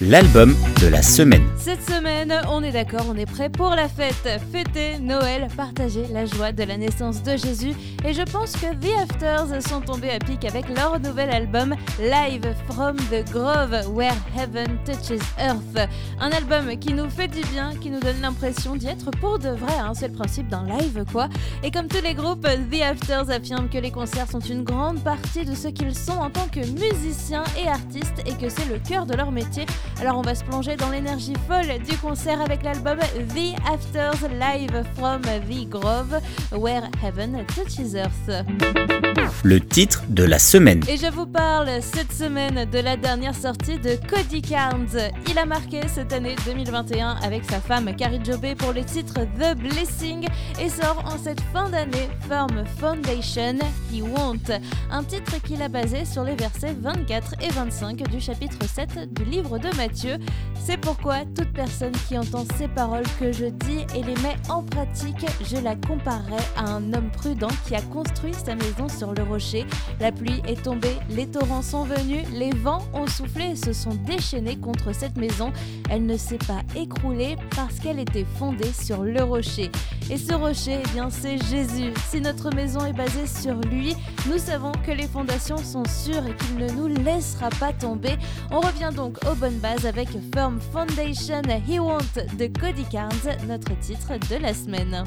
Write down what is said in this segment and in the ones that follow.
L'album de la semaine. Cette semaine, on est d'accord, on est prêt pour la fête. Fêter Noël, partager la joie de la naissance de Jésus. Et je pense que The Afters sont tombés à pic avec leur nouvel album Live from the Grove, Where Heaven Touches Earth. Un album qui nous fait du bien, qui nous donne l'impression d'y être pour de vrai. Hein. C'est le principe d'un live, quoi. Et comme tous les groupes, The Afters affirment que les concerts sont une grande partie de ce qu'ils sont en tant que musiciens et artistes et que c'est le cœur de leur métier. Alors on va se plonger dans l'énergie folle du concert avec l'album The Afters Live from the Grove, Where Heaven Touches Earth. Le titre de la semaine. Et je vous parle cette semaine de la dernière sortie de Cody Carnes. Il a marqué cette année 2021 avec sa femme Carrie Jobé pour le titre The Blessing et sort en cette fin d'année Firm Foundation He Won't, un titre qu'il a basé sur les versets 24 et 25 du chapitre 7 du livre de Matthieu. C'est pourquoi toute personne qui entend ces paroles que je dis et les met en pratique, je la comparerai à un homme prudent qui a construit sa maison sur le rocher. La pluie est tombée, les torrents sont venus, les vents ont soufflé et se sont déchaînés contre cette maison. Elle ne s'est pas écroulée parce qu'elle était fondée sur le rocher. Et ce rocher, eh bien, c'est Jésus. Si notre maison est basée sur lui, nous savons que les fondations sont sûres et qu'il ne nous laissera pas tomber. On revient donc aux bonnes bases avec Firm Foundation He Want de Cody Carnes, notre titre de la semaine.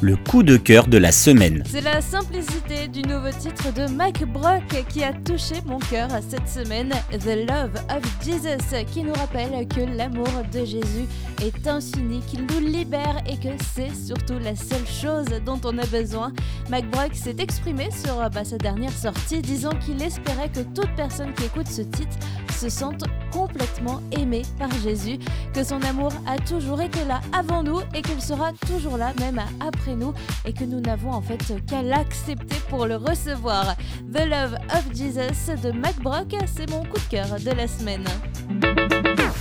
Le coup de cœur de la semaine. C'est la simplicité du nouveau titre de Mac Brock qui a touché mon cœur cette semaine, The Love of Jesus, qui nous rappelle que l'amour de Jésus est infini, qu'il nous libère et que c'est surtout la seule chose dont on a besoin. Mac Brock s'est exprimé sur bah, sa dernière sortie, disant qu'il espérait que toute personne qui écoute ce titre se sente complètement aimé par Jésus, que son amour a toujours été là avant nous et qu'il sera toujours là même après nous et que nous n'avons en fait qu'à l'accepter pour le recevoir. The Love of Jesus de Mac Brock, c'est mon coup de cœur de la semaine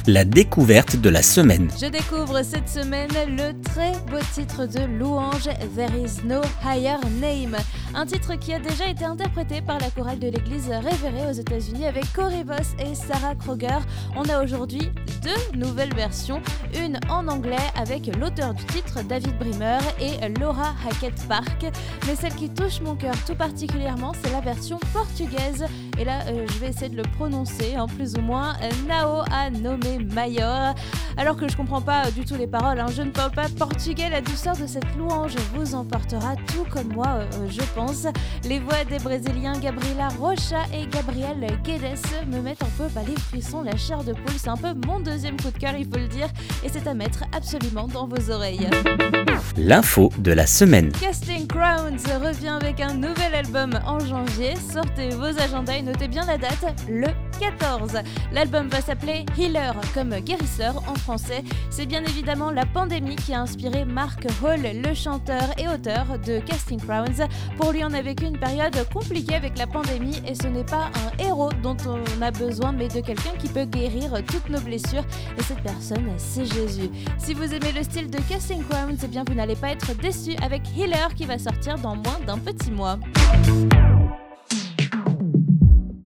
la découverte de la semaine. Je découvre cette semaine le très beau titre de Louange There is no higher name, un titre qui a déjà été interprété par la chorale de l'église révérée aux États-Unis avec Corey Voss et Sarah Kroger. On a aujourd'hui deux nouvelles versions, une en anglais avec l'auteur du titre David Brimmer et Laura Hackett Park, mais celle qui touche mon cœur tout particulièrement, c'est la version portugaise et là euh, je vais essayer de le prononcer en plus ou moins Nao a nommé Mayor. Alors que je comprends pas du tout les paroles, hein. je ne parle pas portugais, la douceur de cette louange vous emportera tout comme moi, euh, je pense. Les voix des Brésiliens Gabriela Rocha et Gabriel Guedes me mettent un peu bah, les frissons, la chair de poule. C'est un peu mon deuxième coup de cœur, il faut le dire, et c'est à mettre absolument dans vos oreilles. L'info de la semaine. Casting Crowns revient avec un nouvel album en janvier. Sortez vos agendas et notez bien la date, le 14. L'album va s'appeler Healer comme guérisseur en français. C'est bien évidemment la pandémie qui a inspiré Mark Hall, le chanteur et auteur de Casting Crowns. Pour lui, on a vécu une période compliquée avec la pandémie et ce n'est pas un héros dont on a besoin, mais de quelqu'un qui peut guérir toutes nos blessures. Et cette personne, c'est Jésus. Si vous aimez le style de Casting Crowns, eh bien vous n'allez pas être déçu avec Healer qui va sortir dans moins d'un petit mois.